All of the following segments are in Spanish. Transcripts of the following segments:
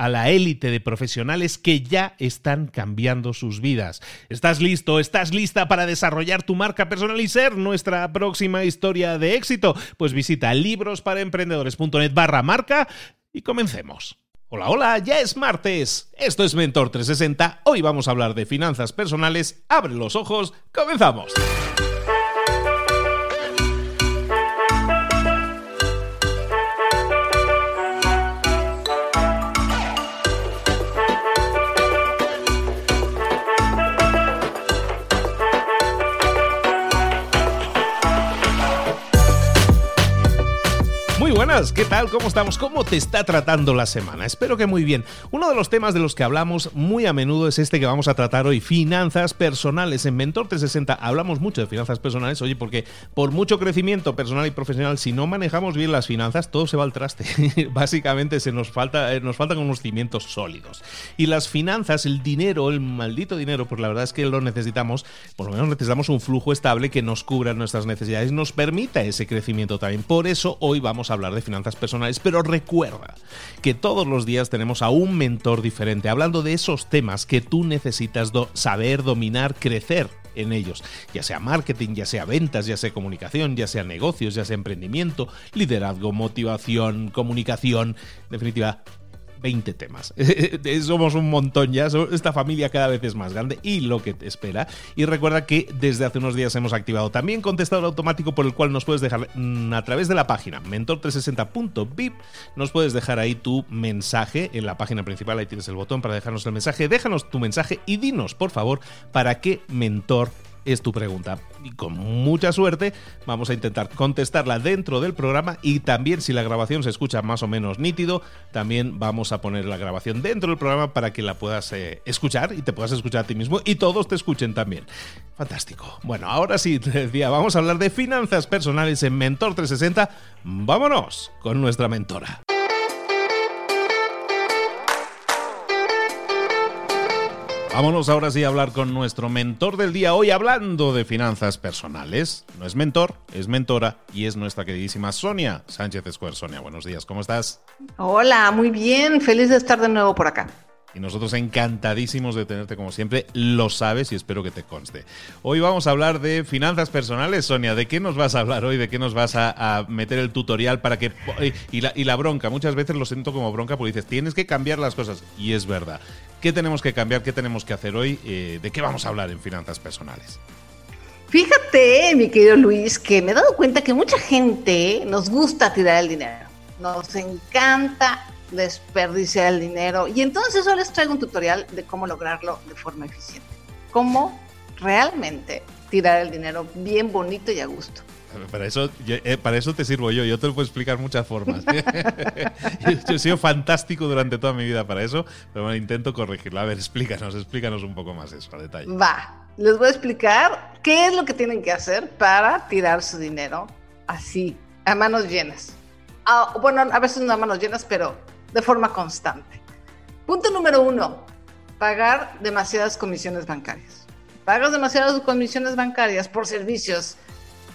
a la élite de profesionales que ya están cambiando sus vidas. ¿Estás listo? ¿Estás lista para desarrollar tu marca personal y ser nuestra próxima historia de éxito? Pues visita librosparaemprendedores.net barra marca y comencemos. Hola, hola, ya es martes. Esto es Mentor 360. Hoy vamos a hablar de finanzas personales. Abre los ojos, comenzamos. ¿Qué tal? ¿Cómo estamos? ¿Cómo te está tratando la semana? Espero que muy bien. Uno de los temas de los que hablamos muy a menudo es este que vamos a tratar hoy, finanzas personales. En Mentor 360 hablamos mucho de finanzas personales, oye, porque por mucho crecimiento personal y profesional, si no manejamos bien las finanzas, todo se va al traste. Básicamente se nos falta, eh, nos faltan unos cimientos sólidos. Y las finanzas, el dinero, el maldito dinero, pues la verdad es que lo necesitamos, por lo menos necesitamos un flujo estable que nos cubra nuestras necesidades y nos permita ese crecimiento también. Por eso hoy vamos a hablar de finanzas personales, pero recuerda que todos los días tenemos a un mentor diferente hablando de esos temas que tú necesitas saber, dominar, crecer en ellos, ya sea marketing, ya sea ventas, ya sea comunicación, ya sea negocios, ya sea emprendimiento, liderazgo, motivación, comunicación, en definitiva, 20 temas. Somos un montón ya, esta familia cada vez es más grande y lo que te espera. Y recuerda que desde hace unos días hemos activado también contestador automático por el cual nos puedes dejar mm, a través de la página mentor360.vip, nos puedes dejar ahí tu mensaje en la página principal, ahí tienes el botón para dejarnos el mensaje, déjanos tu mensaje y dinos, por favor, para qué mentor es tu pregunta. Y con mucha suerte vamos a intentar contestarla dentro del programa y también si la grabación se escucha más o menos nítido, también vamos a poner la grabación dentro del programa para que la puedas eh, escuchar y te puedas escuchar a ti mismo y todos te escuchen también. Fantástico. Bueno, ahora sí, te decía, vamos a hablar de finanzas personales en Mentor 360. Vámonos con nuestra mentora. Vámonos ahora sí a hablar con nuestro mentor del día. Hoy hablando de finanzas personales. No es mentor, es mentora y es nuestra queridísima Sonia Sánchez Square. Sonia, buenos días, ¿cómo estás? Hola, muy bien, feliz de estar de nuevo por acá. Y nosotros encantadísimos de tenerte como siempre, lo sabes y espero que te conste. Hoy vamos a hablar de finanzas personales, Sonia. ¿De qué nos vas a hablar hoy? ¿De qué nos vas a, meter el tutorial para que... Y la, y la bronca, muchas veces lo siento como bronca porque dices, tienes que cambiar las cosas. Y es verdad. ¿Qué tenemos que cambiar? ¿Qué tenemos que hacer hoy? Eh, ¿De qué vamos a hablar en finanzas personales? Fíjate, mi querido Luis, que me he dado cuenta que mucha gente nos gusta tirar el dinero. Nos encanta desperdiciar el dinero. Y entonces hoy les traigo un tutorial de cómo lograrlo de forma eficiente. Cómo realmente tirar el dinero bien bonito y a gusto. Para eso, eh, para eso te sirvo yo, yo te lo puedo explicar muchas formas. yo, he sido fantástico durante toda mi vida para eso, pero bueno, intento corregirlo. A ver, explícanos, explícanos un poco más eso a detalle. Va, les voy a explicar qué es lo que tienen que hacer para tirar su dinero así, a manos llenas. Ah, bueno, a veces no a manos llenas, pero de forma constante. Punto número uno, pagar demasiadas comisiones bancarias. Pagas demasiadas comisiones bancarias por servicios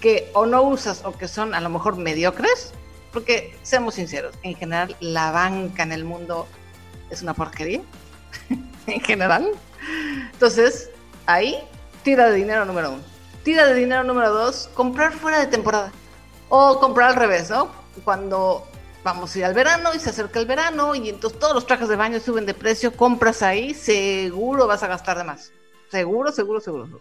que o no usas o que son a lo mejor mediocres, porque seamos sinceros, en general la banca en el mundo es una porquería, en general. Entonces, ahí, tira de dinero número uno. Tira de dinero número dos, comprar fuera de temporada. O comprar al revés, ¿no? Cuando vamos a ir al verano y se acerca el verano y entonces todos los trajes de baño suben de precio, compras ahí, seguro vas a gastar de más. Seguro, seguro, seguro.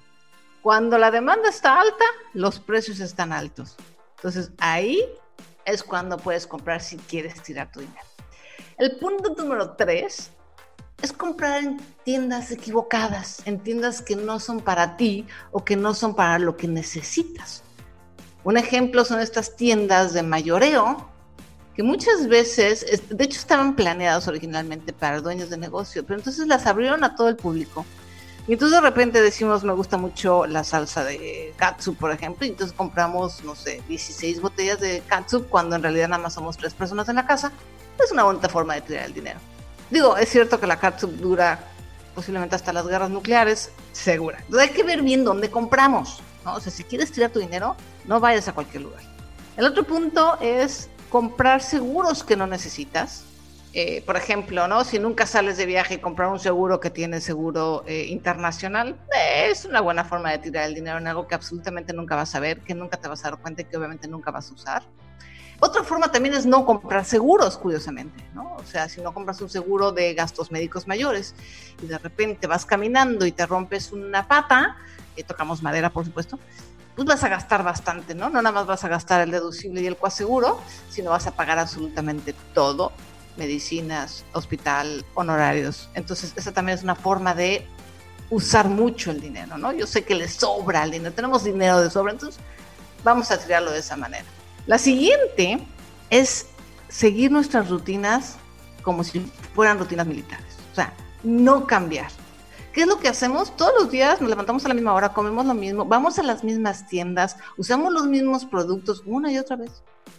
Cuando la demanda está alta, los precios están altos. Entonces ahí es cuando puedes comprar si quieres tirar tu dinero. El punto número tres es comprar en tiendas equivocadas, en tiendas que no son para ti o que no son para lo que necesitas. Un ejemplo son estas tiendas de mayoreo, que muchas veces, de hecho estaban planeadas originalmente para dueños de negocio, pero entonces las abrieron a todo el público. Y entonces de repente decimos, me gusta mucho la salsa de katsu, por ejemplo, y entonces compramos, no sé, 16 botellas de katsu cuando en realidad nada más somos tres personas en la casa. Es una bonita forma de tirar el dinero. Digo, es cierto que la katsu dura posiblemente hasta las guerras nucleares, segura. Entonces hay que ver bien dónde compramos, ¿no? O sea, si quieres tirar tu dinero, no vayas a cualquier lugar. El otro punto es comprar seguros que no necesitas. Eh, por ejemplo, ¿no? Si nunca sales de viaje y comprar un seguro que tiene seguro eh, internacional, eh, es una buena forma de tirar el dinero en algo que absolutamente nunca vas a ver, que nunca te vas a dar cuenta y que obviamente nunca vas a usar. Otra forma también es no comprar seguros, curiosamente, ¿no? O sea, si no compras un seguro de gastos médicos mayores y de repente vas caminando y te rompes una pata, tocamos madera, por supuesto, pues vas a gastar bastante, ¿no? No nada más vas a gastar el deducible y el coaseguro, sino vas a pagar absolutamente todo, medicinas, hospital, honorarios. Entonces, esa también es una forma de usar mucho el dinero, ¿no? Yo sé que le sobra el dinero, tenemos dinero de sobra, entonces vamos a tirarlo de esa manera. La siguiente es seguir nuestras rutinas como si fueran rutinas militares, o sea, no cambiar. ¿Qué es lo que hacemos? Todos los días nos levantamos a la misma hora, comemos lo mismo, vamos a las mismas tiendas, usamos los mismos productos una y otra vez.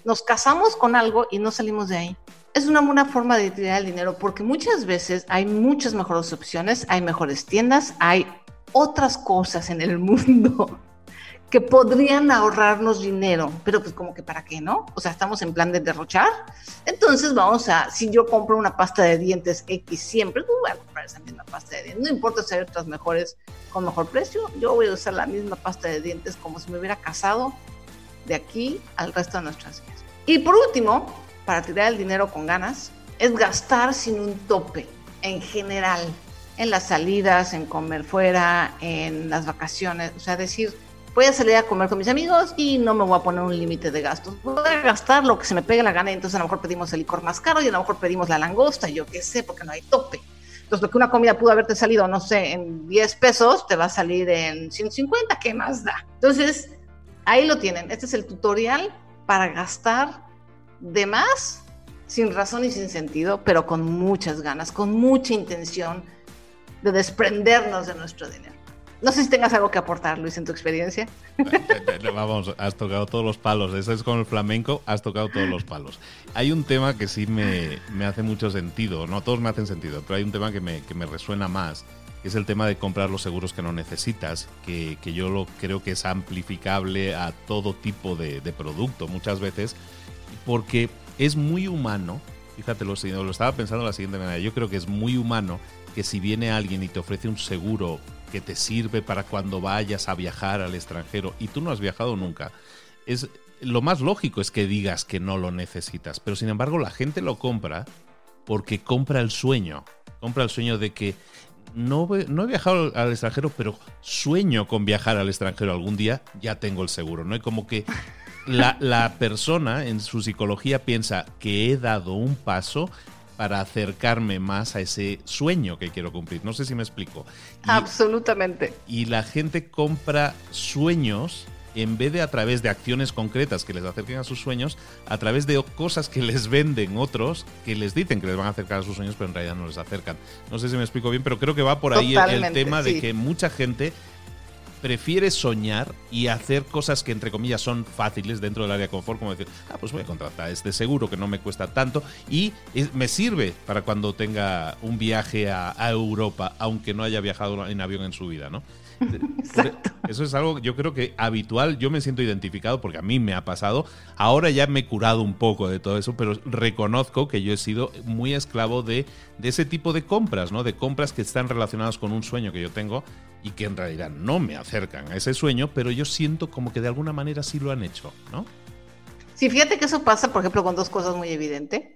Nos casamos con algo y no salimos de ahí. Es una buena forma de tirar el dinero porque muchas veces hay muchas mejores opciones, hay mejores tiendas, hay otras cosas en el mundo que podrían ahorrarnos dinero, pero pues como que para qué, ¿no? O sea, estamos en plan de derrochar. Entonces vamos a, si yo compro una pasta de dientes X siempre, pues voy a comprar esa misma pasta de dientes. No importa si hay otras mejores con mejor precio, yo voy a usar la misma pasta de dientes como si me hubiera casado de aquí al resto de nuestras vidas. Y por último, para tirar el dinero con ganas, es gastar sin un tope en general, en las salidas, en comer fuera, en las vacaciones, o sea, decir, voy a salir a comer con mis amigos y no me voy a poner un límite de gastos. Voy a gastar lo que se me pegue la gana entonces a lo mejor pedimos el licor más caro y a lo mejor pedimos la langosta, yo qué sé, porque no hay tope. Entonces lo que una comida pudo haberte salido, no sé, en 10 pesos, te va a salir en 150, ¿qué más da? Entonces, ahí lo tienen. Este es el tutorial para gastar de más, sin razón y sin sentido, pero con muchas ganas, con mucha intención de desprendernos de nuestro dinero. No sé si tengas algo que aportar, Luis, en tu experiencia. Vamos, has tocado todos los palos. Eso es con el flamenco, has tocado todos los palos. Hay un tema que sí me, hace mucho sentido, no todos me hacen sentido, pero hay un tema que me, resuena más, que es el tema de comprar los seguros que no necesitas, que, yo lo creo que es amplificable a todo tipo de, producto muchas veces, porque es muy humano, fíjate, lo, lo estaba pensando de la siguiente manera, yo creo que es muy humano que si viene alguien y te ofrece un seguro que te sirve para cuando vayas a viajar al extranjero y tú no has viajado nunca, es lo más lógico es que digas que no lo necesitas, pero sin embargo la gente lo compra porque compra el sueño, compra el sueño de que no, no he viajado al extranjero, pero sueño con viajar al extranjero algún día, ya tengo el seguro, ¿no? Y como que la, la persona en su psicología piensa que he dado un paso para acercarme más a ese sueño que quiero cumplir. No sé si me explico. Absolutamente. Y la gente compra sueños en vez de a través de acciones concretas que les acerquen a sus sueños, a través de cosas que les venden otros, que les dicen que les van a acercar a sus sueños, pero en realidad no les acercan. No sé si me explico bien, pero creo que va por ahí el, tema de que mucha gente prefiere soñar y hacer cosas que entre comillas son fáciles dentro del área de confort, como decir, ah, pues voy a contratar este seguro que no me cuesta tanto y me sirve para cuando tenga un viaje a, a Europa, aunque no haya viajado en avión en su vida, ¿no? Exacto. Eso es algo, yo creo que habitual, yo me siento identificado porque a mí me ha pasado. Ahora ya me he curado un poco de todo eso, pero reconozco que yo he sido muy esclavo de, de ese tipo de compras, ¿no? De compras que están relacionadas con un sueño que yo tengo y que en realidad no me acercan a ese sueño, pero yo siento como que de alguna manera sí lo han hecho, ¿no? Sí, fíjate que eso pasa, por ejemplo, con dos cosas muy evidentes.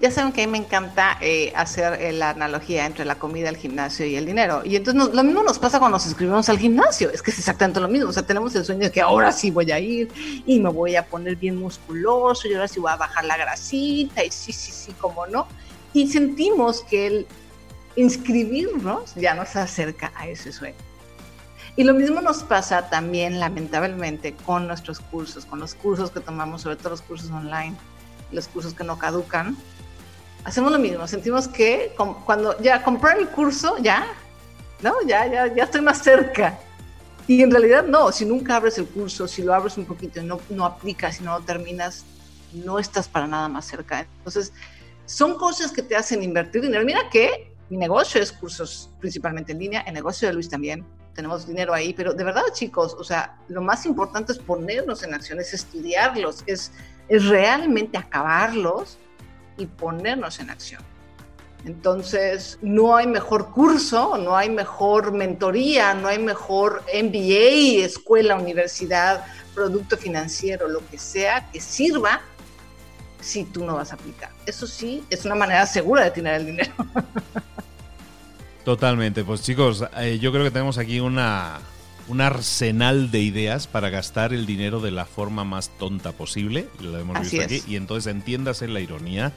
Ya saben que a mí me encanta eh, hacer eh, la analogía entre la comida, el gimnasio y el dinero. Y entonces lo mismo nos pasa cuando nos inscribimos al gimnasio. Es que es exactamente lo mismo. O sea, tenemos el sueño de que ahora sí voy a ir y me voy a poner bien musculoso y ahora sí voy a bajar la grasita y sí, sí, sí, como no. Y sentimos que el inscribirnos ya nos acerca a ese sueño. Y lo mismo nos pasa también, lamentablemente, con nuestros cursos, con los cursos que tomamos, sobre todo los cursos online, los cursos que no caducan hacemos lo mismo, sentimos que cuando ya compré el curso, ya, ¿no? Ya, ya, ya estoy más cerca. Y en realidad no, si nunca abres el curso, si lo abres un poquito y no, no aplicas y no lo terminas, no estás para nada más cerca. Entonces, son cosas que te hacen invertir dinero. Mira que mi negocio es cursos principalmente en línea, el negocio de Luis también, tenemos dinero ahí, pero de verdad chicos, o sea, lo más importante es ponernos en acción, es estudiarlos, es, es realmente acabarlos y ponernos en acción. Entonces, no hay mejor curso, no hay mejor mentoría, no hay mejor MBA, escuela, universidad, producto financiero, lo que sea que sirva si tú no vas a aplicar. Eso sí, es una manera segura de tener el dinero. Totalmente. Pues chicos, eh, yo creo que tenemos aquí una, un arsenal de ideas para gastar el dinero de la forma más tonta posible. Lo hemos visto aquí. Y entonces entiéndase la ironía.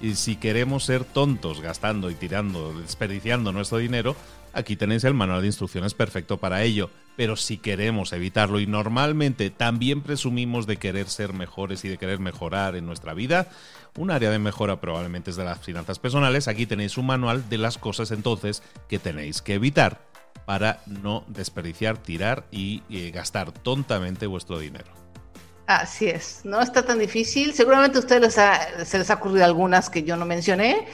Y si queremos ser tontos gastando y tirando, desperdiciando nuestro dinero, aquí tenéis el manual de instrucciones perfecto para ello. Pero si queremos evitarlo y normalmente también presumimos de querer ser mejores y de querer mejorar en nuestra vida, un área de mejora probablemente es de las finanzas personales, aquí tenéis un manual de las cosas entonces que tenéis que evitar para no desperdiciar, tirar y, eh, gastar tontamente vuestro dinero. Así es, no está tan difícil. Seguramente a ustedes se les ha ocurrido algunas que yo no mencioné,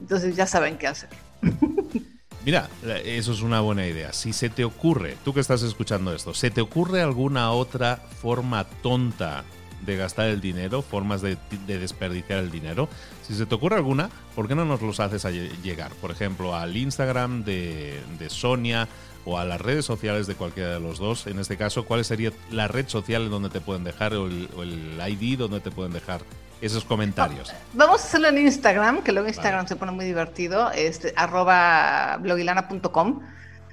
entonces ya saben qué hacer. Mira, eso es una buena idea. Si se te ocurre, tú que estás escuchando esto, ¿se te ocurre alguna otra forma tonta de gastar el dinero, formas de, desperdiciar el dinero. Si se te ocurre alguna, ¿por qué no nos los haces llegar? Por ejemplo, al Instagram de, Sonia o a las redes sociales de cualquiera de los dos. En este caso, ¿cuál sería la red social en donde te pueden dejar o el, ID donde te pueden dejar esos comentarios? Vamos a hacerlo en Instagram, que luego Instagram se pone muy divertido, este, arroba blogilana.com,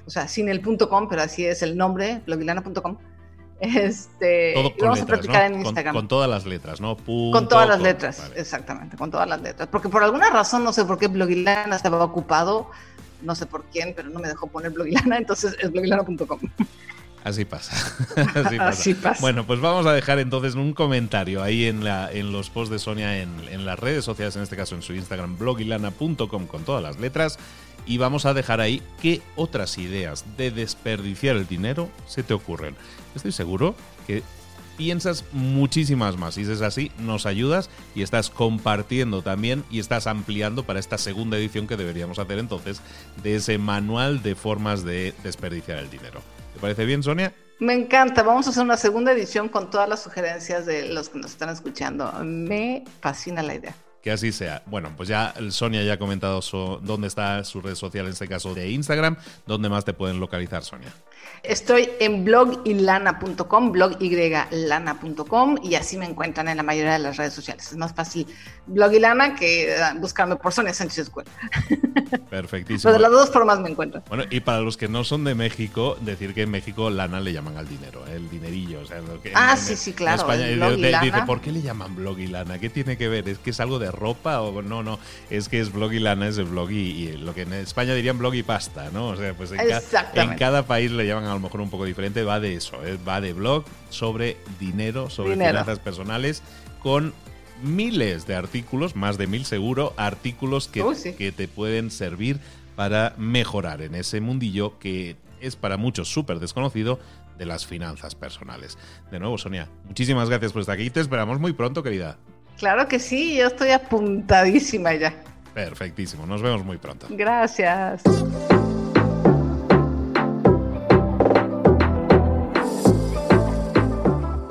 o sea, sin el punto com, pero así es el nombre, blogilana.com. Este, Todo vamos a practicar en Instagram. Con, todas las letras, ¿no? con todas las letras, exactamente, con todas las letras. Porque por alguna razón, no sé por qué Blogilana estaba ocupado, no sé por quién, pero no me dejó poner Blogilana, entonces es blogilana.com. Así pasa. Así pasa. Bueno, pues vamos a dejar entonces un comentario ahí en, la, en los posts de Sonia en, en las redes sociales, en este caso en su Instagram, blogilana.com con todas las letras y vamos a dejar ahí qué otras ideas de desperdiciar el dinero se te ocurren. Estoy seguro que piensas muchísimas más. Si es así, nos ayudas y estás compartiendo también y estás ampliando para esta segunda edición que deberíamos hacer entonces de ese manual de formas de desperdiciar el dinero. ¿Te parece bien, Sonia? Me encanta. Vamos a hacer una segunda edición con todas las sugerencias de los que nos están escuchando. Me fascina la idea. Que así sea. Bueno, pues ya Sonia ya ha comentado dónde está su red social, en este caso de Instagram. ¿Dónde más te pueden localizar, Sonia? Estoy en blogylana.com y así me encuentran en la mayoría de las redes sociales. Es más fácil blogilana que ah, buscarme por Sonia Sánchez Escuela. Perfectísimo. Pero de las dos formas me encuentran. Bueno, y para los que no son de México, decir que en México lana le llaman al dinero, el dinerillo. ah, sí, sí, claro. dice, ¿por qué le llaman blogilana? ¿Qué tiene que ver? ¿Es que es algo de ropa o no? No, es que es blogilana, es el blog y, lo que en España dirían blog y pasta, ¿no? O sea, pues en, en cada país le llaman a lo mejor un poco diferente, va de eso, ¿eh? va de blog sobre dinero, sobre finanzas personales, con miles de artículos, más de mil seguro, artículos que, que te pueden servir para mejorar en ese mundillo que es para muchos súper desconocido de las finanzas personales. De nuevo, Sonia, muchísimas gracias por estar aquí. Te esperamos muy pronto, querida. Claro que sí, yo estoy apuntadísima ya. Perfectísimo, nos vemos muy pronto. Gracias.